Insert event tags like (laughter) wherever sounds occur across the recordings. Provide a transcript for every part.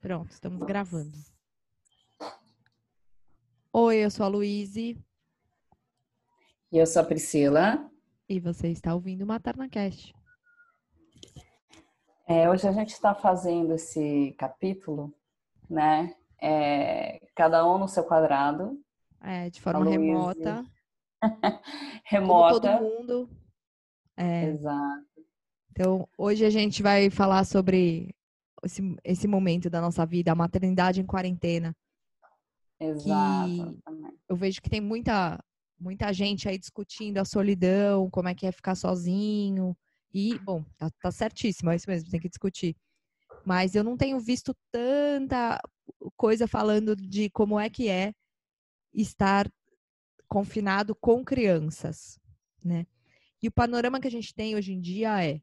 Pronto, estamos gravando. Oi, eu sou a Luíse. E eu sou a Priscila. E você está ouvindo o MaternaCast. É, hoje a gente está fazendo esse capítulo, né? É, cada um no seu quadrado. É, de forma remota. (laughs) remota. Como todo mundo. É. Exato. Então, hoje a gente vai falar sobre esse, esse momento da nossa vida, a maternidade em quarentena. Exato. eu vejo que tem muita, muita gente aí discutindo a solidão, como é que é ficar sozinho. E, bom, tá, tá certíssimo, é isso mesmo, tem que discutir. Mas eu não tenho visto tanta coisa falando de como é que é estar confinado com crianças, né? E o panorama que a gente tem hoje em dia é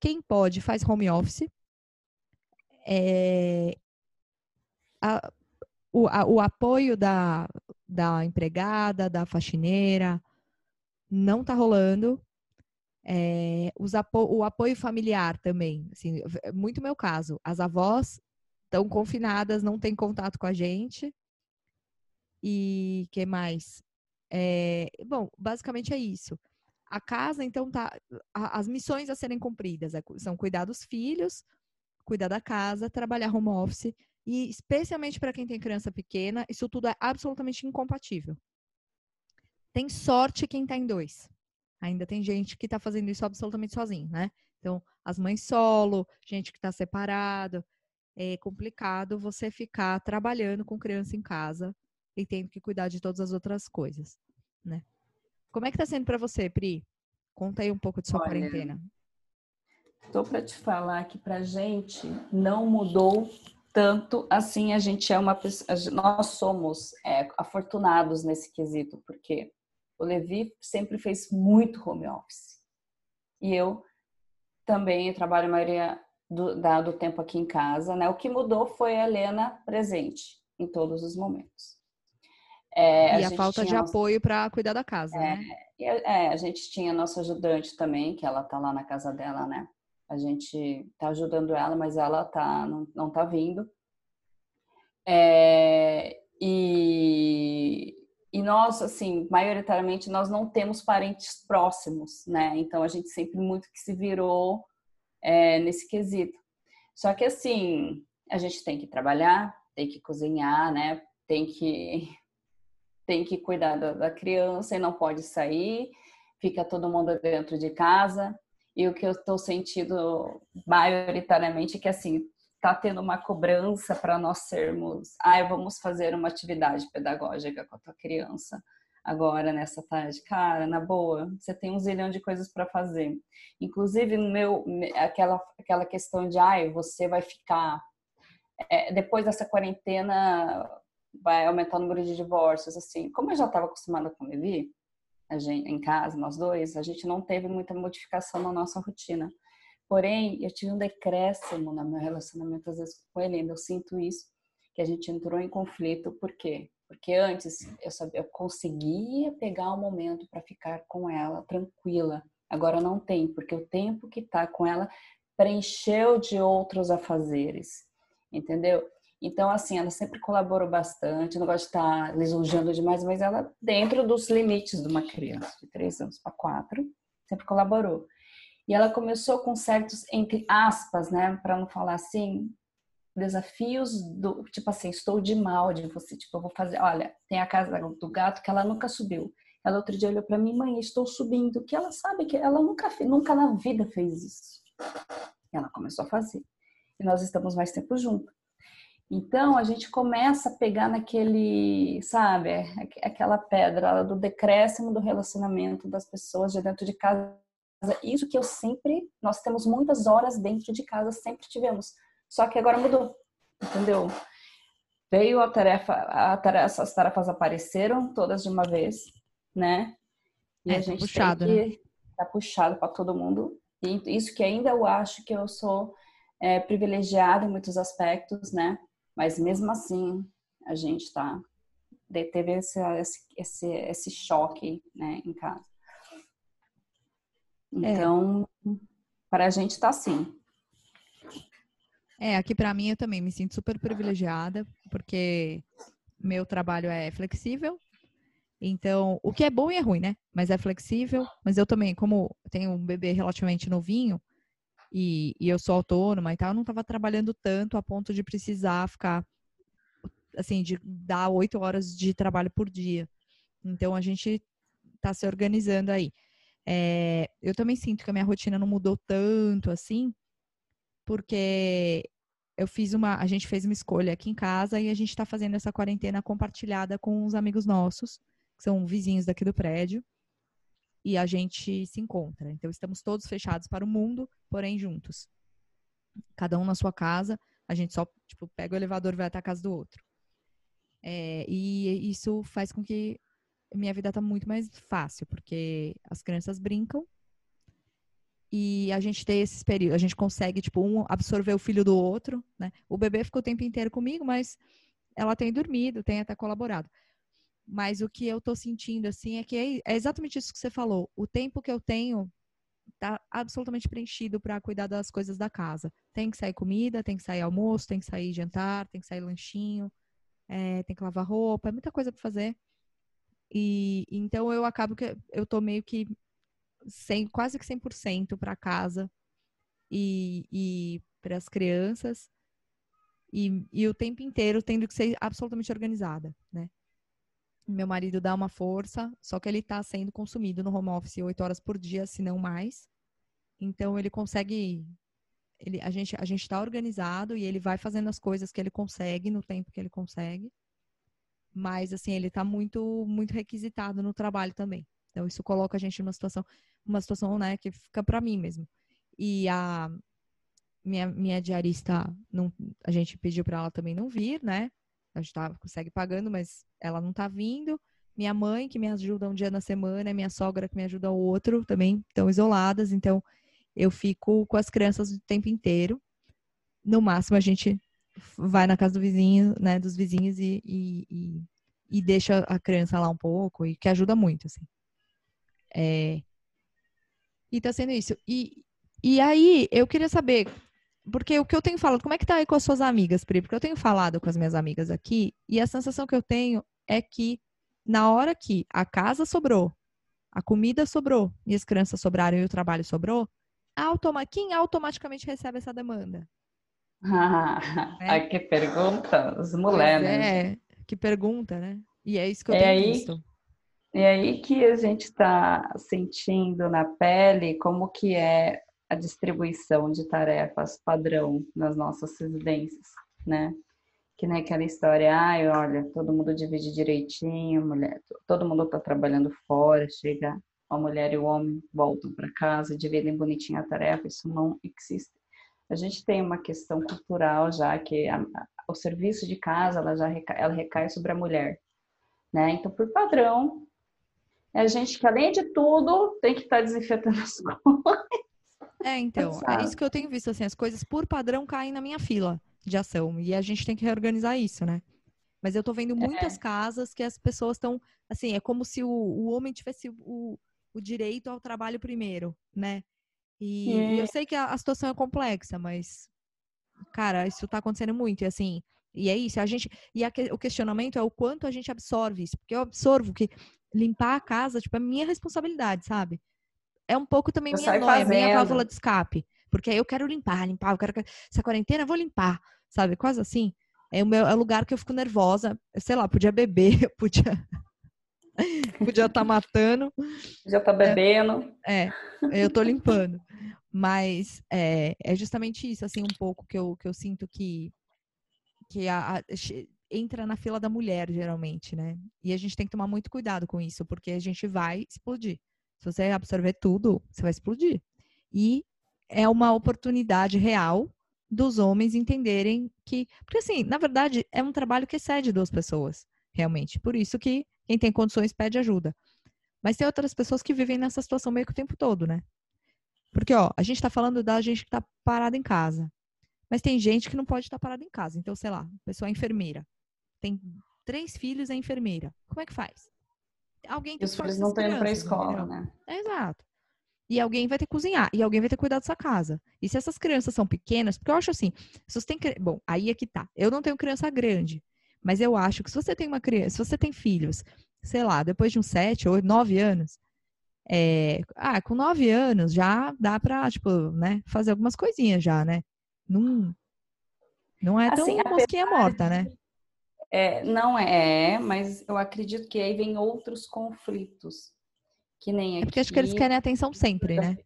quem pode faz home office, é, a, o, a, o apoio da, da empregada, da faxineira, não está rolando. É, apo o apoio familiar também, assim, é muito meu caso. As avós estão confinadas, não têm contato com a gente. E que mais? É, bom, basicamente é isso. A casa, então, tá. As missões a serem cumpridas é, são cuidar dos filhos, cuidar da casa, trabalhar home office e especialmente para quem tem criança pequena, isso tudo é absolutamente incompatível. Tem sorte quem está em dois. Ainda tem gente que está fazendo isso absolutamente sozinho, né? Então, as mães solo, gente que está separado, é complicado você ficar trabalhando com criança em casa e tendo que cuidar de todas as outras coisas, né? Como é que está sendo para você, Pri? Conta aí um pouco de sua Olha, quarentena. Estou para te falar que para gente não mudou tanto assim. A gente é uma pessoa, nós somos é, afortunados nesse quesito, porque o Levi sempre fez muito home office e eu também trabalho a maioria do, da, do tempo aqui em casa, né? O que mudou foi a Helena presente em todos os momentos. É, e a, a falta de nossa... apoio para cuidar da casa, é, né? É, a gente tinha nossa ajudante também, que ela tá lá na casa dela, né? A gente tá ajudando ela, mas ela tá, não, não tá vindo. É, e, e nós, assim, maioritariamente, nós não temos parentes próximos, né? Então a gente sempre muito que se virou é, nesse quesito. Só que, assim, a gente tem que trabalhar, tem que cozinhar, né? Tem que, tem que cuidar da, da criança e não pode sair, fica todo mundo dentro de casa. E o que eu estou sentindo maioritariamente é que assim está tendo uma cobrança para nós sermos, ah, vamos fazer uma atividade pedagógica com a tua criança agora nessa tarde, cara, na boa, você tem um zilhão de coisas para fazer. Inclusive no meu aquela aquela questão de, ai, você vai ficar é, depois dessa quarentena vai aumentar o número de divórcios, assim. Como eu já estava acostumada com o Levi, gente, em casa, nós dois, a gente não teve muita modificação na nossa rotina. Porém, eu tive um decréscimo no meu relacionamento, às vezes, com ele, eu sinto isso, que a gente entrou em conflito, por quê? Porque antes eu sabia, eu conseguia pegar um momento para ficar com ela tranquila. Agora não tem, porque o tempo que tá com ela preencheu de outros afazeres, entendeu? Então, assim, ela sempre colaborou bastante, não gosto de estar lisonjeando demais, mas ela, dentro dos limites de uma criança, de três anos para quatro, sempre colaborou. E ela começou com certos, entre aspas, né, para não falar assim, desafios do tipo assim, estou de mal de você, tipo, eu vou fazer, olha, tem a casa do gato que ela nunca subiu. Ela outro dia olhou para mim, mãe, estou subindo, que ela sabe que ela nunca nunca na vida fez isso. E ela começou a fazer. E nós estamos mais tempo juntos. Então a gente começa a pegar naquele, sabe, aquela pedra do decréscimo do relacionamento das pessoas de dentro de casa. Isso que eu sempre, nós temos muitas horas dentro de casa, sempre tivemos. Só que agora mudou, entendeu? Veio a tarefa, a tarefa as tarefas apareceram todas de uma vez, né? E é, a tá gente tá puxado, tem que, né? tá puxado para todo mundo. E isso que ainda eu acho que eu sou é, privilegiada em muitos aspectos, né? Mas mesmo assim, a gente tá teve esse, esse, esse choque né, em casa. É. Então, é. para a gente tá assim. É, aqui para mim eu também me sinto super privilegiada, porque meu trabalho é flexível. Então, o que é bom e é ruim, né? Mas é flexível. Mas eu também, como tenho um bebê relativamente novinho e, e eu sou autônoma e tal, eu não estava trabalhando tanto a ponto de precisar ficar, assim, de dar oito horas de trabalho por dia. Então, a gente está se organizando aí. É, eu também sinto que a minha rotina não mudou tanto assim, porque eu fiz uma, a gente fez uma escolha aqui em casa e a gente está fazendo essa quarentena compartilhada com uns amigos nossos, que são vizinhos daqui do prédio, e a gente se encontra. Então estamos todos fechados para o mundo, porém juntos. Cada um na sua casa, a gente só tipo pega o elevador e vai até a casa do outro. É, e isso faz com que minha vida tá muito mais fácil, porque as crianças brincam e a gente tem esses períodos, a gente consegue, tipo, um absorver o filho do outro, né? O bebê ficou o tempo inteiro comigo, mas ela tem dormido, tem até colaborado. Mas o que eu tô sentindo, assim, é que é, é exatamente isso que você falou. O tempo que eu tenho tá absolutamente preenchido para cuidar das coisas da casa. Tem que sair comida, tem que sair almoço, tem que sair jantar, tem que sair lanchinho, é, tem que lavar roupa, é muita coisa para fazer. E então eu acabo que eu tô meio que 100, quase que 100% para casa e, e para as crianças e, e o tempo inteiro tendo que ser absolutamente organizada, né? Meu marido dá uma força, só que ele está sendo consumido no home office oito horas por dia, se não mais. Então ele consegue, ele, a gente a gente está organizado e ele vai fazendo as coisas que ele consegue no tempo que ele consegue. Mas assim ele está muito muito requisitado no trabalho também. Então isso coloca a gente numa situação, uma situação, né, que fica para mim mesmo. E a minha, minha diarista, não, a gente pediu para ela também não vir, né? A gente tá, consegue pagando, mas ela não tá vindo. Minha mãe, que me ajuda um dia na semana, minha sogra, que me ajuda o outro, também estão isoladas. Então, eu fico com as crianças o tempo inteiro. No máximo, a gente vai na casa do vizinho, né, dos vizinhos e, e, e, e deixa a criança lá um pouco, e que ajuda muito, assim. É... E tá sendo isso. E, e aí, eu queria saber, porque o que eu tenho falado, como é que tá aí com as suas amigas, Pri? Porque eu tenho falado com as minhas amigas aqui, e a sensação que eu tenho é que na hora que a casa sobrou, a comida sobrou, e as crianças sobraram e o trabalho sobrou, automa quem automaticamente recebe essa demanda? (laughs) Ah, é. que pergunta, as mulheres. É, que pergunta, né? E é isso que eu é tenho aí, visto. E aí que a gente está sentindo na pele como que é a distribuição de tarefas padrão nas nossas residências, né? Que nem aquela história, ai, olha, todo mundo divide direitinho, mulher, todo mundo está trabalhando fora, chega a mulher e o homem voltam para casa, dividem bonitinho a tarefa, isso não existe. A gente tem uma questão cultural já que a, o serviço de casa ela já recai, ela recai sobre a mulher, né? Então, por padrão, é a gente que, além de tudo, tem que estar tá desinfetando as (laughs) coisas. É, então, é isso que eu tenho visto, assim, as coisas por padrão caem na minha fila de ação. E a gente tem que reorganizar isso, né? Mas eu tô vendo muitas é. casas que as pessoas estão, assim, é como se o, o homem tivesse o, o direito ao trabalho primeiro, né? E, é. e eu sei que a, a, situação é complexa, mas, cara, isso tá acontecendo muito. E assim, e é isso, a gente. E a, o questionamento é o quanto a gente absorve isso. Porque eu absorvo que limpar a casa, tipo, é minha responsabilidade, sabe? É um pouco também eu minha noia, minha válvula de escape. Porque eu quero limpar, limpar, eu quero que essa quarentena eu vou limpar, sabe? Quase assim. É o meu é o lugar que eu fico nervosa. sei lá, podia beber, (laughs) podia podia estar tá matando. Já tá bebendo. É, é, eu tô limpando. Mas é, é justamente isso, assim, um pouco que eu, que eu sinto que, que a, a, entra na fila da mulher, geralmente, né? E a gente tem que tomar muito cuidado com isso, porque a gente vai explodir. Se você absorver tudo, você vai explodir. E é uma oportunidade real dos homens entenderem que. Porque, assim, na verdade, é um trabalho que excede duas pessoas, realmente. Por isso que quem tem condições pede ajuda. Mas tem outras pessoas que vivem nessa situação meio que o tempo todo, né? Porque, ó, a gente tá falando da gente que tá parada em casa. Mas tem gente que não pode estar parada em casa. Então, sei lá, a pessoa é enfermeira. Tem três filhos, é enfermeira. Como é que faz? Alguém que e os filhos não estão indo para a escola, né? É, exato. e alguém vai ter que cozinhar, e alguém vai ter que cuidar dessa casa. E se essas crianças são pequenas, porque eu acho assim, se você tem. Bom, aí é que tá. Eu não tenho criança grande, mas eu acho que se você tem uma criança, se você tem filhos, sei lá, depois de uns sete ou nove anos, é, ah, com nove anos já dá pra, tipo, né, fazer algumas coisinhas já, né? Não, não é tão assim, mosquinha morta, né? É, não é, mas eu acredito que aí vem outros conflitos. Que nem aqui. É porque acho que eles querem atenção sempre, né?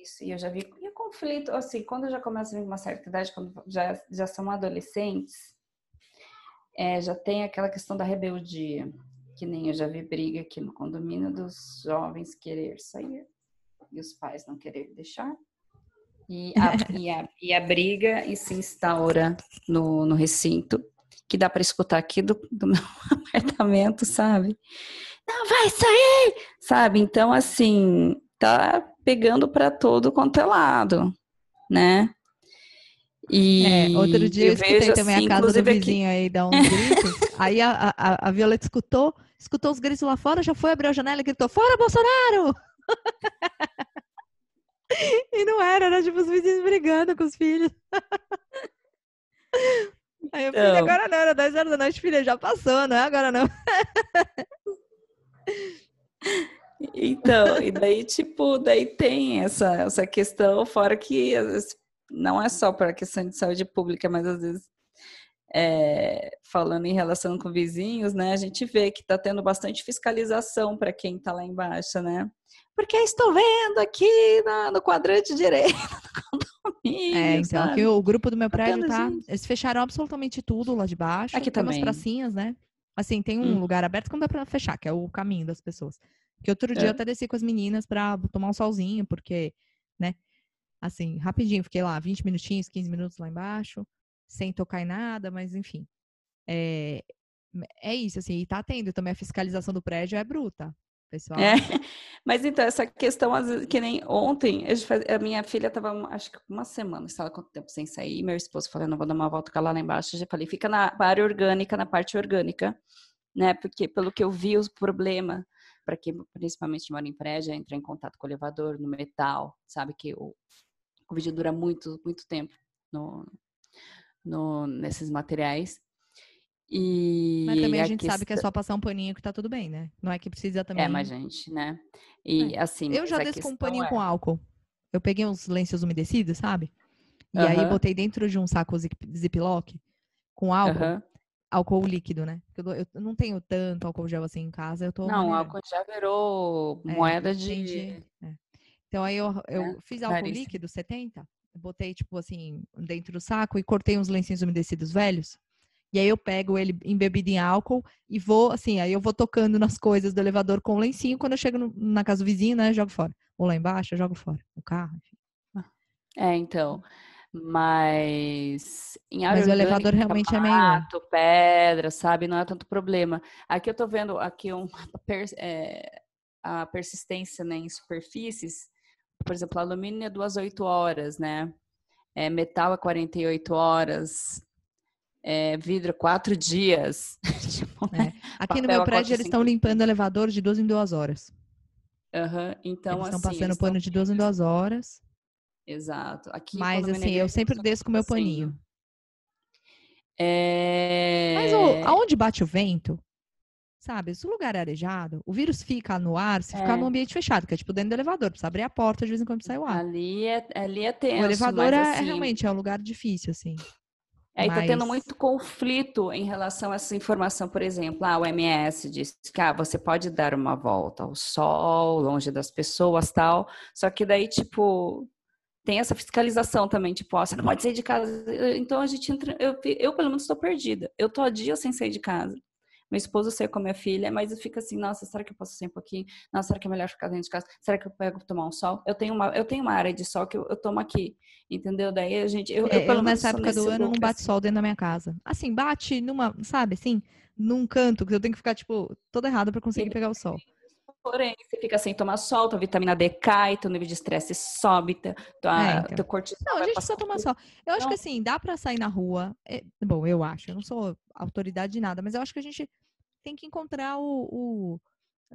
Isso, e eu já vi. E o conflito, assim, quando já começa a vir uma certa idade, quando já, já são adolescentes, é, já tem aquela questão da rebeldia. Que nem eu já vi briga aqui no condomínio dos jovens querer sair e os pais não querer deixar. E a, (laughs) e a, e a briga e se instaura no, no recinto, que dá para escutar aqui do, do meu (laughs) apartamento, sabe? Não vai sair, sabe? Então, assim, tá pegando para todo quanto é lado, né? E é, outro dia eu, eu escutei também assim, a casa do vizinho aqui... aí dar uns gritos. (laughs) aí a, a, a Violeta escutou, escutou os gritos lá fora, já foi abrir a janela e gritou: Fora, Bolsonaro! (laughs) e não era, era tipo os vizinhos brigando com os filhos. Aí eu falei, então... agora não, era 10 horas da noite, filha, já passou, não é agora não. (laughs) Então, e daí, tipo, daí tem essa, essa questão, fora que não é só para a questão de saúde pública, mas às vezes é, falando em relação com vizinhos, né, a gente vê que está tendo bastante fiscalização para quem está lá embaixo, né? Porque estou vendo aqui na, no quadrante direito (laughs) É, então sabe? aqui o grupo do meu prédio tá. Eles fecharam absolutamente tudo lá de baixo. Aqui tem também. umas pracinhas, né? Assim, tem um hum. lugar aberto que não dá pra fechar, que é o caminho das pessoas. Que outro dia é. eu até desci com as meninas pra tomar um solzinho, porque, né? Assim, rapidinho, fiquei lá 20 minutinhos, 15 minutos lá embaixo sem tocar em nada, mas enfim. É, é isso, assim, e tá tendo também a fiscalização do prédio é bruta, pessoal. É, (laughs) mas então, essa questão, que nem ontem, a minha filha tava, acho que uma semana, sei lá quanto tempo sem sair, meu esposo falou, não vou dar uma volta cá lá, lá embaixo, eu já falei, fica na área orgânica, na parte orgânica, né, porque pelo que eu vi, o problema, para quem principalmente mora em prédio, é entrar em contato com o elevador, no metal, sabe, que o, o vídeo dura muito, muito tempo no, no, nesses materiais. E mas também a, a gente questão... sabe que é só passar um paninho que tá tudo bem, né? Não é que precisa também. É, mas gente, né? E é. assim. Eu já desço com um paninho é... com álcool. Eu peguei uns lenços umedecidos, sabe? E aí botei dentro de um saco ziplock com álcool. Uh -huh. Álcool líquido, né? Eu, eu, não tenho tanto álcool gel assim em casa. Eu tô não, álcool já virou é, moeda de. É. Então aí eu, eu é, fiz álcool líquido, 70, botei, tipo assim, dentro do saco e cortei uns lencinhos umedecidos velhos. E aí eu pego ele embebido em álcool e vou, assim, aí eu vou tocando nas coisas do elevador com o lencinho. Quando eu chego no, na casa do vizinho, né, jogo fora. Ou lá embaixo, eu jogo fora. No carro, enfim. É, então. Mas em área Mas o elevador realmente mato, é meio. pedra, sabe? Não é tanto problema. Aqui eu tô vendo aqui um, (laughs) é, a persistência né, em superfícies por exemplo, alumínio é duas oito horas, né? É, metal é 48 horas, é, vidro quatro dias. (laughs) tipo, é. Aqui no meu prédio eles estão limpando o elevador de duas em duas horas. Uhum. Então, eles estão assim, passando pano de duas em duas horas. Exato. Aqui, Mas assim, eu sempre desço com o meu paninho. É... Mas oh, aonde bate o vento, Sabe, se o lugar é arejado, o vírus fica no ar se é. ficar no ambiente fechado, que é tipo dentro do elevador, precisa abrir a porta de vez em quando sai o ar. Ali é, ali é tenso. O elevador é, assim... é, realmente é um lugar difícil, assim. É, mas... tá tendo muito conflito em relação a essa informação, por exemplo, a OMS disse que ah, você pode dar uma volta ao sol, longe das pessoas, tal. Só que daí, tipo, tem essa fiscalização também, tipo, ó, você não pode sair de casa. Então a gente entra, eu, eu pelo menos estou perdida. Eu tô há dias sem sair de casa meu esposo ser com a minha filha, mas eu fico assim, nossa, será que eu posso sair um pouquinho? Nossa, será que é melhor ficar dentro de casa? Será que eu pego tomar um sol? Eu tenho uma, eu tenho uma área de sol que eu, eu tomo aqui, entendeu? Daí a gente, eu, é, eu, eu nessa época do ano não bate sol dentro da minha casa. Assim, bate numa, sabe, assim, num canto que eu tenho que ficar tipo todo errado para conseguir pegar o sol. Porém, você fica sem tomar sol, tua vitamina D cai, teu nível de estresse sobe, tua, é, então. teu cortisol Não, a gente precisa tomar sol. Eu acho que assim, dá para sair na rua. É, bom, eu acho, eu não sou autoridade de nada, mas eu acho que a gente tem que encontrar o, o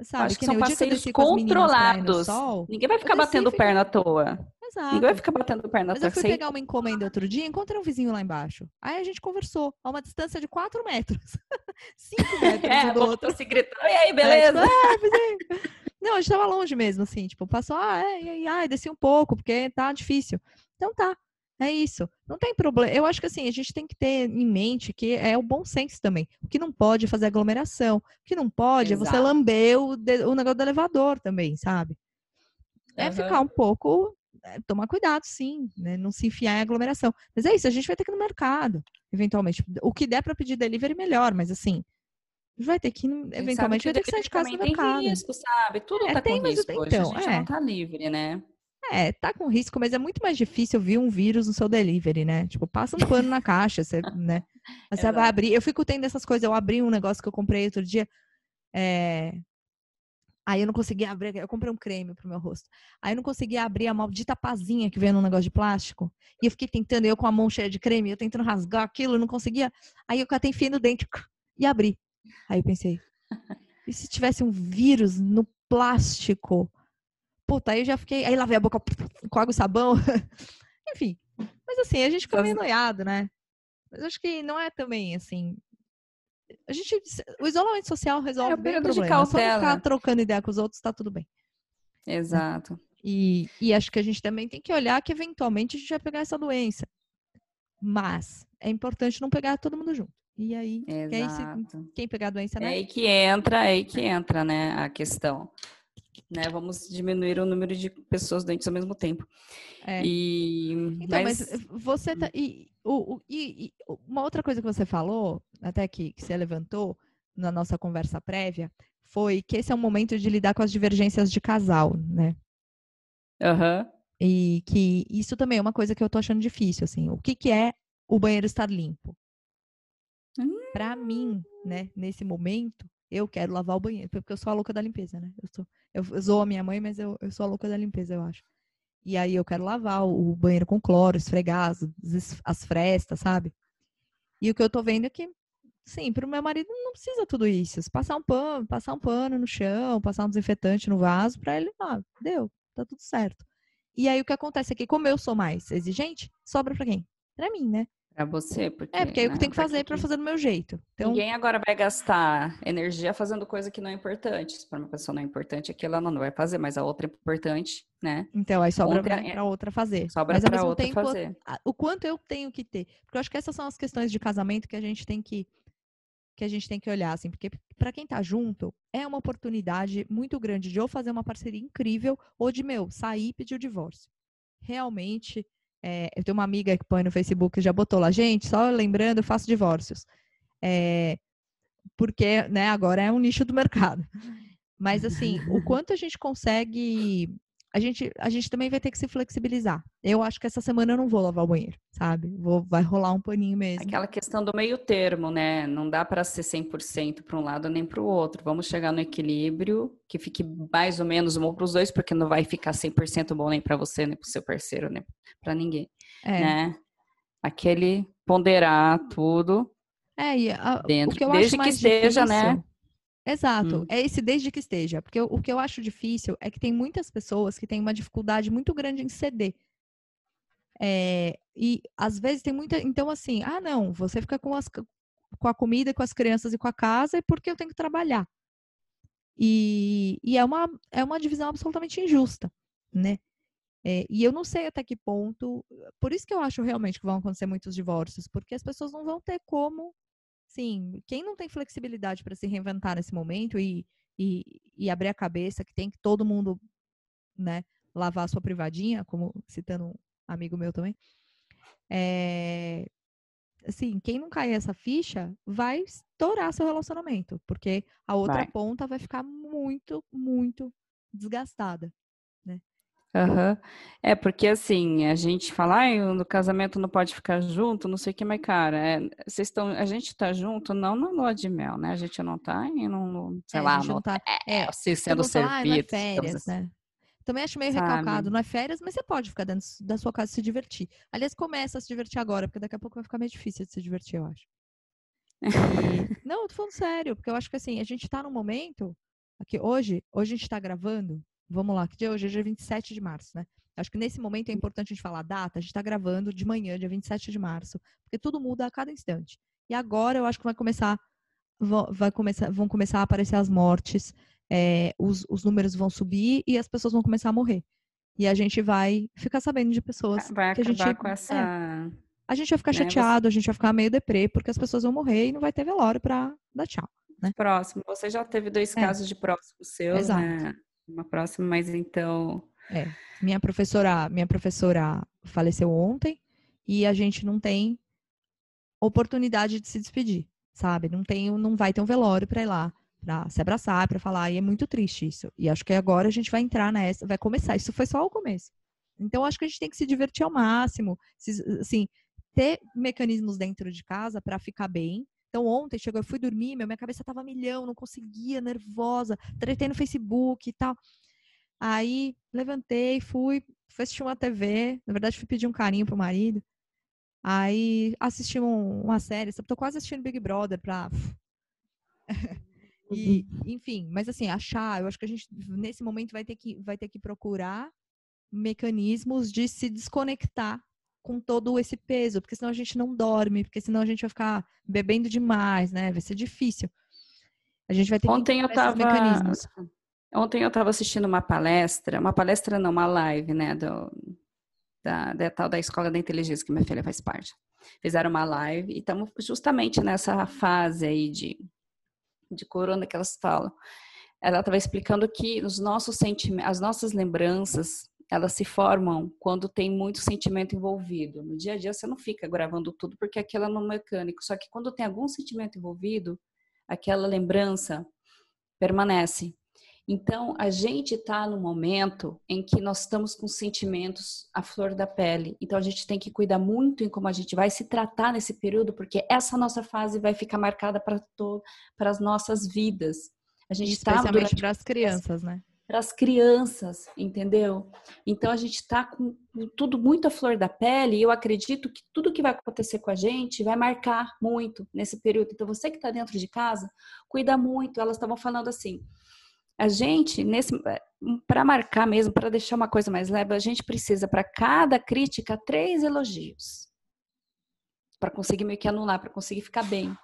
Sabe, Acho que, que são passeios controlados. Sol, Ninguém vai ficar batendo fica... perna à toa. Exato. Ninguém vai ficar batendo perna à toa. Mas eu fui pegar uma encomenda outro dia e encontrei um vizinho lá embaixo. Aí a gente conversou a uma distância de 4 metros. (laughs) 5 (laughs) metros é, do outro. se gritando. E aí, (laughs) beleza? É, tipo, ah, Não, a gente tava longe mesmo, assim. Tipo, passou, ah, é, ai, desci um pouco, porque tá difícil. Então tá. É isso. Não tem problema. Eu acho que assim, a gente tem que ter em mente que é o bom senso também. O que não pode é fazer aglomeração. O que não pode Exato. é você lamber o, de, o negócio do elevador também, sabe? É uhum. ficar um pouco. É, tomar cuidado, sim, né? Não se enfiar em aglomeração. Mas é isso, a gente vai ter que ir no mercado, eventualmente. O que der para pedir delivery, melhor, mas assim, vai ter que, eventualmente, vai ter que sair de casa no mercado. Tem risco, sabe? Tudo é, tá tem, com risco hoje. Então, a gente é. não tá livre, né? É, tá com risco, mas é muito mais difícil vir um vírus no seu delivery, né? Tipo, passa um pano na caixa, você, né? (laughs) Você vai abrir. Eu fico tendo essas coisas. Eu abri um negócio que eu comprei outro dia. É... Aí eu não conseguia abrir. Eu comprei um creme pro meu rosto. Aí eu não conseguia abrir a maldita pazinha que veio num negócio de plástico. E eu fiquei tentando, eu com a mão cheia de creme, eu tentando rasgar aquilo, eu não conseguia. Aí eu catei fio no dente e abri. Aí eu pensei, e se tivesse um vírus no plástico? Puta, aí eu já fiquei. Aí lavei a boca com água e sabão. (laughs) Enfim. Mas assim, a gente fica meio noiado, né? Mas acho que não é também assim. A gente, o isolamento social resolve é, bem o problema. Só ficar trocando ideia com os outros, tá tudo bem. Exato. E, e acho que a gente também tem que olhar que eventualmente a gente vai pegar essa doença. Mas é importante não pegar todo mundo junto. E aí, quem, quem pegar a doença, né? É aí que entra, é aí que entra, né, a questão né? Vamos diminuir o número de pessoas doentes ao mesmo tempo. É. E, então, mas... mas... você tá. E, o, e, e, uma outra coisa que você falou, até que, que você levantou na nossa conversa prévia, foi que esse é um momento de lidar com as divergências de casal, né? Aham. Uhum. E que isso também é uma coisa que eu tô achando difícil, assim. O que, que é o banheiro estar limpo? Hum. Para mim, né, nesse momento, eu quero lavar o banheiro, porque eu sou a louca da limpeza, né? Eu, sou, eu sou a minha mãe, mas eu, eu sou a louca da limpeza, eu acho. E aí eu quero lavar o banheiro com cloro, esfregar as, as frestas, sabe? E o que eu tô vendo é que, sim, pro meu marido não precisa tudo isso. Passar um pano, passar um pano no chão, passar um desinfetante no vaso, pra ele, ah, deu, tá tudo certo. E aí o que acontece é que, como eu sou mais exigente, sobra pra quem? Pra mim, né? Pra você, porque. É, porque é o que eu tenho que fazer para fazer do meu jeito. Então... Ninguém agora vai gastar energia fazendo coisa que não é importante. Se para uma pessoa não é importante, aquilo ela não vai fazer, mas a outra é importante, né? Então, aí sobra Ontem, para outra fazer. Sobra para outra tempo, fazer. O quanto eu tenho que ter. Porque eu acho que essas são as questões de casamento que a gente tem que que a gente tem que olhar, assim, porque para quem tá junto, é uma oportunidade muito grande de ou fazer uma parceria incrível, ou de, meu, sair e pedir o divórcio. Realmente, é, eu tenho uma amiga que põe no Facebook, já botou lá, gente, só lembrando, eu faço divórcios. É, porque, né, agora é um nicho do mercado. Mas, assim, o quanto a gente consegue a gente, a gente também vai ter que se flexibilizar. Eu acho que essa semana eu não vou lavar o banheiro, sabe? Vou, vai rolar um paninho mesmo. Aquela questão do meio termo, né? Não dá para ser 100% para um lado nem para o outro. Vamos chegar no equilíbrio, que fique mais ou menos bom para os dois, porque não vai ficar 100% bom nem para você, nem para o seu parceiro, nem para ninguém, é. né? Aquele ponderar tudo. É, e a, dentro, desde acho que esteja, né? difícil, né? Exato, hum. é esse desde que esteja. Porque o, o que eu acho difícil é que tem muitas pessoas que têm uma dificuldade muito grande em ceder. É, e às vezes tem muita. Então, assim, ah, não, você fica com, as, com a comida, com as crianças e com a casa, porque eu tenho que trabalhar. E, e é, uma, é uma divisão absolutamente injusta, né? É, e eu não sei até que ponto. Por isso que eu acho realmente que vão acontecer muitos divórcios, porque as pessoas não vão ter como sim, quem não tem flexibilidade para se reinventar nesse momento e, e, e, abrir a cabeça que tem que todo mundo, né, lavar a sua privadinha, como citando um amigo meu também, é, assim, quem não cair essa ficha vai estourar seu relacionamento, porque a outra vai. ponta vai ficar muito, muito desgastada. Uhum. É, porque assim, a gente fala, no casamento não pode ficar junto, não sei o que, mas, cara, é, vocês estão, a gente tá junto não na lua de mel, né? A gente não tá e não, sei é, lá, não, tá, é, é, se sendo servido. Não é férias, assim. né? Também acho meio Sabe? recalcado, não é férias, mas você pode ficar dentro da sua casa e se divertir. Aliás, começa a se divertir agora, porque daqui a pouco vai ficar meio difícil de se divertir, eu acho. E... (laughs) não, eu tô falando sério, porque eu acho que assim, a gente tá num momento aqui hoje, hoje a gente está gravando, vamos lá, que dia é hoje? Hoje é 27 de março, né? Acho que nesse momento é importante a gente falar a data, a gente está gravando de manhã, dia 27 de março, porque tudo muda a cada instante. E agora eu acho que vai começar, vai começar vão começar a aparecer as mortes, é, os, os números vão subir e as pessoas vão começar a morrer. E a gente vai ficar sabendo de pessoas vai que a gente com essa é, a gente vai ficar né, chateado, você... a gente vai ficar meio deprê, porque as pessoas vão morrer e não vai ter velório para dar tchau. Né? Próximo. Você já teve dois é. casos de próximos seus, Exato. né? Uma próxima, mas então. É. Minha professora, minha professora faleceu ontem e a gente não tem oportunidade de se despedir, sabe? Não tem, não vai ter um velório para ir lá, para se abraçar, para falar. E é muito triste isso. E acho que agora a gente vai entrar nessa, vai começar. Isso foi só o começo. Então acho que a gente tem que se divertir ao máximo, assim, ter mecanismos dentro de casa para ficar bem. Então, ontem chegou, eu fui dormir, minha cabeça tava milhão, não conseguia, nervosa, tretei no Facebook e tal. Aí, levantei, fui, fui assistir uma TV, na verdade, fui pedir um carinho pro marido. Aí, assisti um, uma série, tô quase assistindo Big Brother pra... (laughs) e, enfim, mas assim, achar, eu acho que a gente, nesse momento, vai ter que, vai ter que procurar mecanismos de se desconectar com todo esse peso, porque senão a gente não dorme, porque senão a gente vai ficar bebendo demais, né? Vai ser difícil. A gente vai ter Ontem que eu tava... mecanismos. Ontem eu estava assistindo uma palestra, uma palestra não, uma live, né, do, da, da tal da Escola da Inteligência, que minha filha faz parte. Fizeram uma live e estamos justamente nessa fase aí de, de corona que elas falam. Ela estava explicando que os nossos sentimentos, as nossas lembranças, elas se formam quando tem muito sentimento envolvido. No dia a dia você não fica gravando tudo porque aquilo é no mecânico, só que quando tem algum sentimento envolvido, aquela lembrança permanece. Então, a gente está no momento em que nós estamos com sentimentos à flor da pele. Então, a gente tem que cuidar muito em como a gente vai se tratar nesse período, porque essa nossa fase vai ficar marcada para para as nossas vidas. A gente está especialmente para as crianças, né? Para as crianças, entendeu? Então a gente está com tudo muito à flor da pele e eu acredito que tudo que vai acontecer com a gente vai marcar muito nesse período. Então você que está dentro de casa, cuida muito. Elas estavam falando assim, a gente nesse para marcar mesmo, para deixar uma coisa mais leve, a gente precisa para cada crítica três elogios para conseguir meio que anular, para conseguir ficar bem.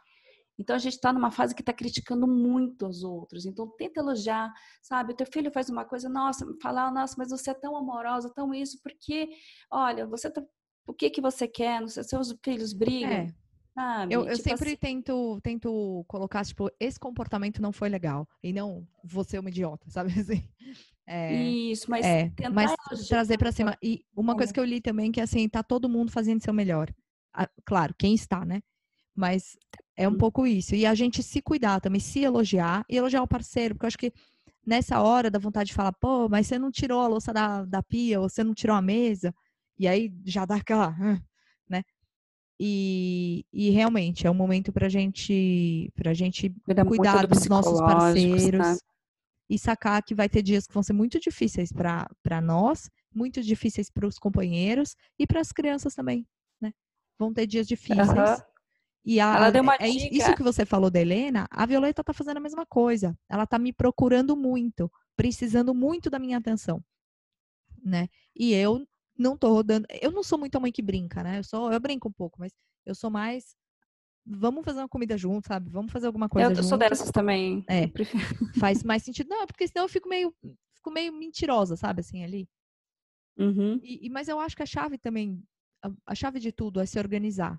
Então a gente está numa fase que está criticando muito os outros. Então tenta elogiar, sabe? O teu filho faz uma coisa, nossa, falar, nossa, mas você é tão amorosa, tão isso, porque, olha, você tá, o que que você quer? Não sei, seus filhos brigam. É. Sabe? Eu, eu tipo sempre assim... tento, tento colocar, tipo, esse comportamento não foi legal. E não, você é uma idiota, (laughs) sabe assim? É, Isso, mas é, mas trazer para cima. E uma coisa que eu li também que assim, tá todo mundo fazendo seu melhor. Ah, claro, quem está, né? Mas é um pouco isso. E a gente se cuidar também, se elogiar e elogiar o parceiro, porque eu acho que nessa hora dá vontade de falar, pô, mas você não tirou a louça da, da pia, ou você não tirou a mesa, e aí já dá aquela, né? E, e realmente é um momento pra gente, pra gente cuidar do dos nossos parceiros tá? e sacar que vai ter dias que vão ser muito difíceis para nós, muito difíceis para os companheiros e para as crianças também, né? Vão ter dias difíceis. Uhum. E a, ela deu uma é, dica. Isso que você falou da Helena, a Violeta tá fazendo a mesma coisa. Ela tá me procurando muito, precisando muito da minha atenção, né? E eu não tô rodando. Eu não sou muito a mãe que brinca, né? Eu sou, eu brinco um pouco, mas eu sou mais vamos fazer uma comida junto, sabe? Vamos fazer alguma coisa eu, junto. Eu sou dessas também. É. (laughs) Faz mais sentido. Não, porque senão eu fico meio, fico meio mentirosa, sabe? Assim, ali. Uhum. E, e, mas eu acho que a chave também, a, a, chave de tudo é se organizar.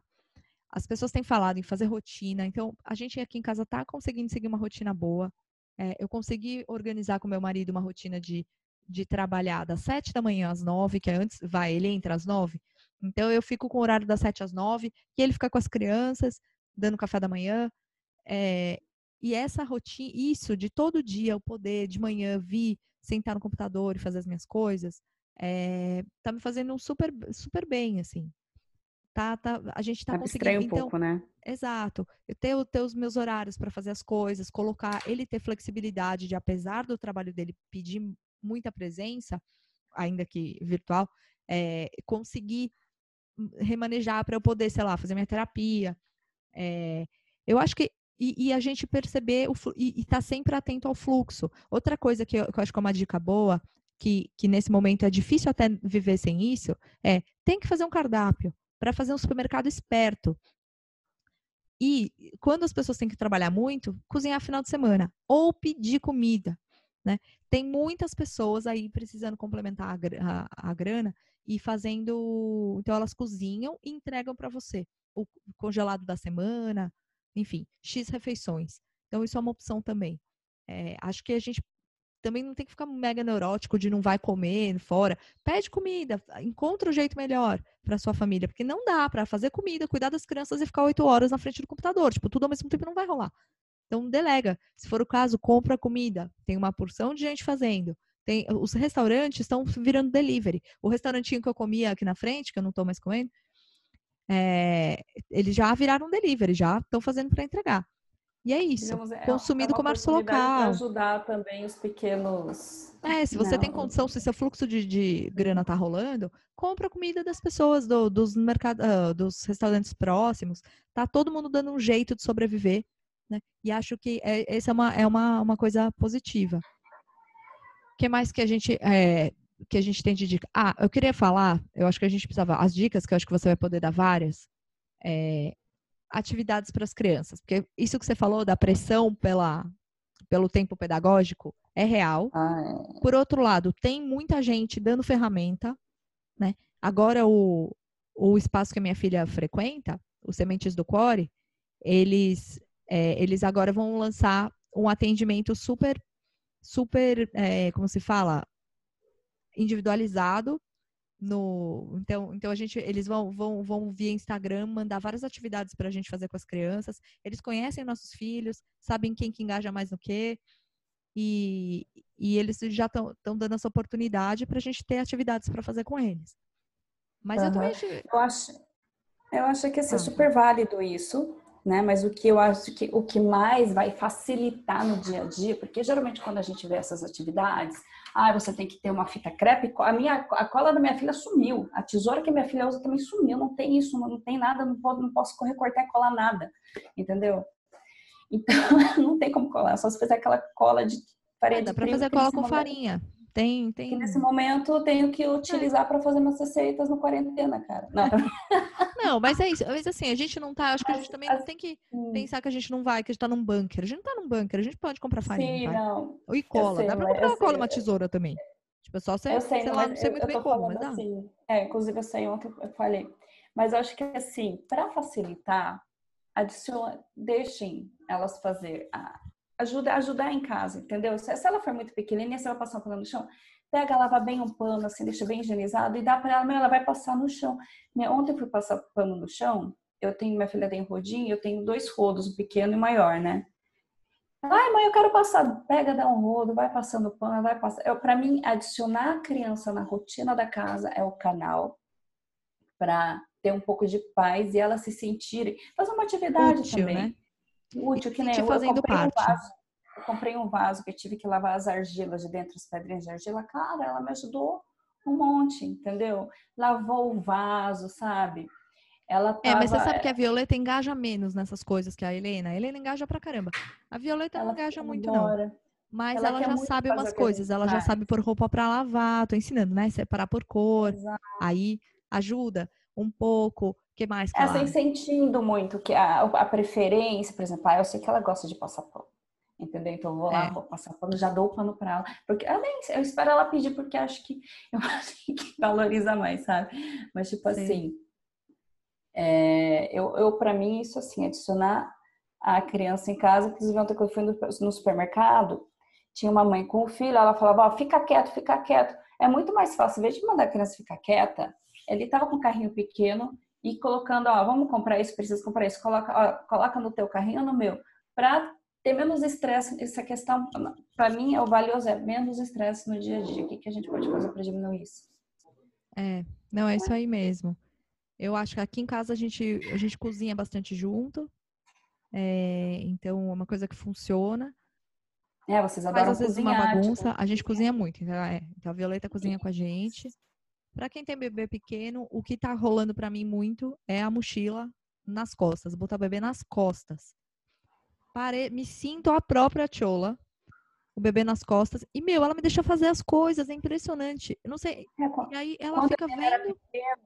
As pessoas têm falado em fazer rotina, então a gente aqui em casa está conseguindo seguir uma rotina boa. É, eu consegui organizar com meu marido uma rotina de, de trabalhar das sete da manhã às nove, que é antes, vai, ele entra às nove. Então eu fico com o horário das sete às nove, e ele fica com as crianças, dando café da manhã. É, e essa rotina, isso de todo dia eu poder de manhã vir, sentar no computador e fazer as minhas coisas, é, tá me fazendo super, super bem, assim tá, tá, a gente tá conseguindo. um então, pouco, né? Exato. Eu ter, ter os meus horários para fazer as coisas, colocar ele ter flexibilidade de, apesar do trabalho dele pedir muita presença, ainda que virtual, é, conseguir remanejar para eu poder, sei lá, fazer minha terapia. É, eu acho que e, e, a gente perceber o, e estar tá sempre atento ao fluxo. Outra coisa que eu, que eu acho que é uma dica boa, que, que nesse momento é difícil até viver sem isso, é tem que fazer um cardápio para fazer um supermercado esperto. E quando as pessoas têm que trabalhar muito, cozinhar final de semana ou pedir comida. Né? Tem muitas pessoas aí precisando complementar a, a, a grana e fazendo. Então, elas cozinham e entregam para você o congelado da semana, enfim, X refeições. Então, isso é uma opção também. É, acho que a gente também não tem que ficar mega neurótico de não vai comer fora. Pede comida, encontra o um jeito melhor para sua família, porque não dá para fazer comida, cuidar das crianças e ficar oito horas na frente do computador. Tipo, tudo ao mesmo tempo não vai rolar. Então, delega. Se for o caso, compra comida. Tem uma porção de gente fazendo. Tem, os restaurantes estão virando delivery. O restaurantinho que eu comia aqui na frente, que eu não estou mais comendo, é, eles já viraram delivery, já estão fazendo para entregar. E é isso. Digamos, é, consumido é comércio local. ajudar também os pequenos. É, se você Não. tem condição, se seu fluxo de, de grana está rolando, compra comida das pessoas, do, dos, mercado, uh, dos restaurantes próximos. Tá todo mundo dando um jeito de sobreviver. Né? E acho que é, essa é uma, é uma, uma coisa positiva. O que mais que a gente é, que a gente tem de dica? Ah, eu queria falar, eu acho que a gente precisava, as dicas, que eu acho que você vai poder dar várias, é, atividades para as crianças. Porque isso que você falou da pressão pela, pelo tempo pedagógico é real. Ah, é. Por outro lado, tem muita gente dando ferramenta, né? Agora o, o espaço que a minha filha frequenta, os Sementes do Core, eles, é, eles agora vão lançar um atendimento super, super, é, como se fala, individualizado no então então a gente eles vão vão vão via Instagram mandar várias atividades para a gente fazer com as crianças eles conhecem nossos filhos sabem quem que engaja mais no que e, e eles já estão dando essa oportunidade para a gente ter atividades para fazer com eles mas uhum. eu também eu acho eu acho que assim, é ah, super válido isso né? Mas o que eu acho que o que mais vai facilitar no dia a dia, porque geralmente quando a gente vê essas atividades, ah, você tem que ter uma fita crepe, a minha a cola da minha filha sumiu, a tesoura que minha filha usa também sumiu, não tem isso, não tem nada, não posso, não posso recortar e colar nada, entendeu? Então (laughs) não tem como colar, só se fizer aquela cola de parede. Dá para fazer cola com farinha. Tem, tem. Que nesse momento eu tenho que utilizar é. para fazer minhas receitas no quarentena, cara. Não. (laughs) não, mas é isso. Mas assim, a gente não tá. Acho que a gente também não tem que pensar que a gente não vai, que a gente tá num bunker. A gente não tá num bunker, a gente pode comprar farinha. Sim, não. E cola. Sei, dá pra comprar uma cola e uma tesoura também. Tipo, é só você, eu sei, sei lá, não sei muito bem como, mas dá. Assim, é, inclusive eu sei ontem eu falei. Mas eu acho que assim, para facilitar, adiciona, deixem elas fazer a, ajuda, ajudar em casa, entendeu? Se, se ela for muito pequenininha, se ela passar um pano no chão, pega, lava bem um pano, assim, deixa bem higienizado e dá para ela, ela vai passar no chão. Ontem eu fui passar pano no chão, eu tenho, minha filha tem rodinho, eu tenho dois rodos, o pequeno e o maior, né? Ai, mãe, eu quero passar. Pega, dá um rodo, vai passando pano, vai passar. É, para mim, adicionar a criança na rotina da casa é o canal para ter um pouco de paz e ela se sentir. Fazer uma atividade Útil, também. Né? Útil, que nem eu, fazendo eu comprei parte. um vaso. Eu comprei um vaso que eu tive que lavar as argilas de dentro, as pedrinhas de argila. Cara, ela me ajudou um monte, entendeu? Lavou o vaso, sabe? Ela tava... É, mas você sabe que a Violeta engaja menos nessas coisas que a Helena. A Helena engaja pra caramba. A Violeta ela não engaja muito, embora. não. Mas ela, ela já sabe umas coisas. Ela já sabe pôr roupa para lavar. Tô ensinando, né? Separar por cor. Exato. Aí ajuda um pouco que mais? Que ela assim, sentindo muito que a, a preferência, por exemplo, ah, eu sei que ela gosta de passar pano. Entendeu? Então eu vou lá, é. vou passar pano, já dou o pano para ela. Porque além, eu espero ela pedir, porque acho que (laughs) eu acho que valoriza mais, sabe? Mas, tipo Sim. assim, é, eu, eu para mim, isso assim, adicionar a criança em casa, inclusive ontem que eu fui no, supermercado, tinha uma mãe com o filho, ela falava, ó, fica quieto, fica quieto. É muito mais fácil, em vez de mandar a criança ficar quieta, ele tava com um carrinho pequeno, e colocando, ó, vamos comprar isso, precisa comprar isso, coloca, ó, coloca no teu carrinho ou no meu, para ter menos estresse. Essa questão, para mim, é o valioso, é menos estresse no dia a dia. O que, que a gente pode fazer para diminuir isso? É, não, é isso aí mesmo. Eu acho que aqui em casa a gente, a gente cozinha bastante junto. É, então, é uma coisa que funciona. É, vocês adoram Mas, às vezes cozinhar, uma bagunça, tipo... a gente cozinha muito. Então, é, então a Violeta cozinha com a gente. Para quem tem bebê pequeno, o que tá rolando para mim muito é a mochila nas costas, botar o bebê nas costas. pare... me sinto a própria Chola, o bebê nas costas. E, meu, ela me deixa fazer as coisas, é impressionante. Eu não sei. É, e aí ela fica vendo. Pequena,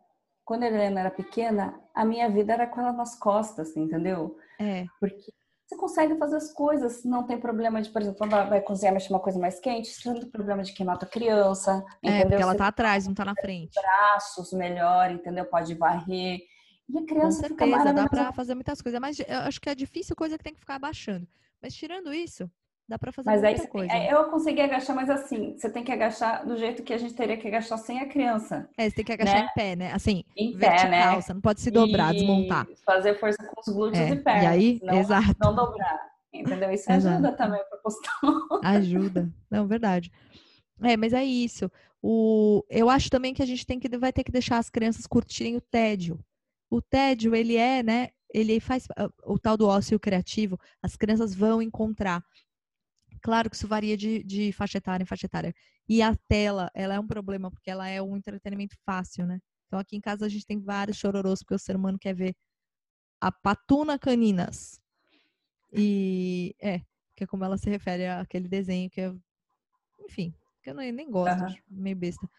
quando a Helena era pequena, a minha vida era com ela nas costas, entendeu? É. Porque você consegue fazer as coisas, não tem problema de, por exemplo, quando ela vai cozinhar, mexer uma coisa mais quente, você não tem problema de queimar a tua criança, é, entendeu? Porque ela você tá atrás, não tá na frente. Braços melhor, entendeu? Pode varrer. E a criança Com certeza, dá pra fazer muitas coisas, mas eu acho que é difícil coisa que tem que ficar abaixando. Mas tirando isso, Dá pra fazer mas aí, coisa. É, eu consegui agachar, mas assim, você tem que agachar do jeito que a gente teria que agachar sem a criança. É, você tem que agachar né? em pé, né? Assim, em vertical, pé, né? Você não pode se dobrar, e desmontar. Fazer força com os glúteos é, e pernas. E aí, não, exato. Não (laughs) dobrar. Entendeu? Isso Exato. ajuda também para postar. (laughs) Ajuda. Não, verdade. É, mas é isso. O, eu acho também que a gente tem que vai ter que deixar as crianças curtirem o tédio. O tédio, ele é, né? Ele faz o tal do ócio criativo, as crianças vão encontrar. Claro que isso varia de, de faixa etária em faixa etária. E a tela, ela é um problema, porque ela é um entretenimento fácil, né? Então aqui em casa a gente tem vários chororôs, porque o ser humano quer ver a patuna caninas. E é, que é como ela se refere àquele desenho que é, enfim, que eu nem gosto, uhum. meio besta.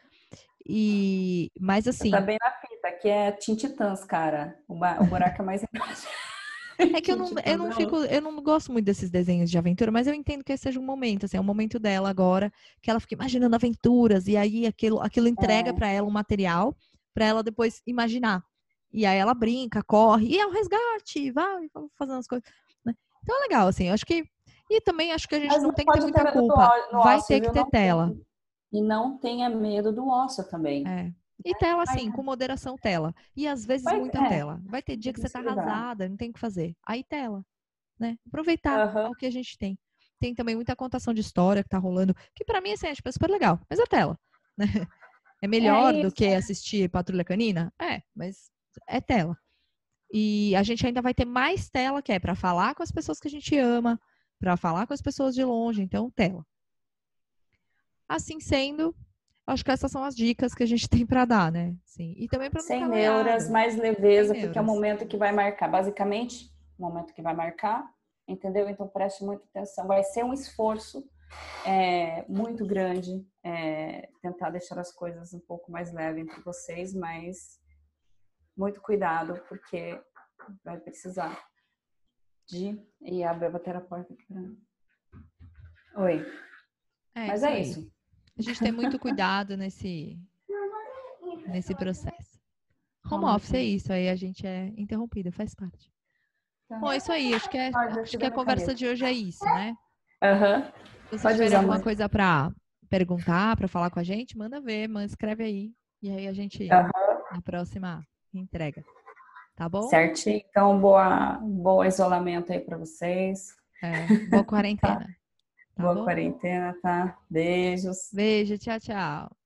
E, mas assim. Tá bem na fita, que é Tintitãs, cara. O, buraco é mais (laughs) embaixo. É que eu não, (laughs) eu não fico, eu não gosto muito desses desenhos de aventura, mas eu entendo que esse seja um momento, assim, é um momento dela agora, que ela fica imaginando aventuras, e aí aquilo, aquilo entrega é. para ela um material para ela depois imaginar. E aí ela brinca, corre, e é o um resgate, vai fazendo as coisas. Né? Então é legal, assim, eu acho que. E também acho que a gente mas não tem que ter muita culpa. vai ter que ter tela. Tem. E não tenha medo do ócio também. É. E tela, assim, com moderação, tela. E às vezes muita é. tela. Vai ter dia que você tá arrasada, não tem o que fazer. Aí tela. Né? Aproveitar uhum. o que a gente tem. Tem também muita contação de história que tá rolando, que para mim assim, é super legal. Mas é tela. (laughs) Né? É melhor é do que assistir Patrulha Canina? É, mas é tela. E a gente ainda vai ter mais tela, que é para falar com as pessoas que a gente ama, para falar com as pessoas de longe, então tela. Assim sendo, acho que essas são as dicas que a gente (laughs) tem para dar, né? Sim. E também para sem neuras, mais leveza, Sem porque neuras. é o momento que vai marcar, basicamente, o momento que vai marcar, entendeu? Então preste muita atenção. Vai ser um esforço é, muito grande é, tentar deixar as coisas um pouco mais leves entre vocês, mas muito cuidado, porque vai precisar de. E a Bel bater a porta aqui pra. Oi. É, mas é isso. A gente tem muito cuidado nesse, nesse processo. Home office é isso, aí a gente é interrompida, faz parte. Tá. Bom, é isso aí, acho que, é, acho que a conversa de hoje é isso, né? Aham. Uhum. Se você tiver alguma mais. coisa para perguntar, para falar com a gente, manda ver, manda, escreve aí. E aí a gente, uhum. na próxima, entrega. Tá bom? Certinho. Então, boa, boa isolamento aí para vocês. É, boa quarentena. (laughs) Tá? Tá Boa bom? quarentena, tá? Beijos. Beijo, tchau, tchau.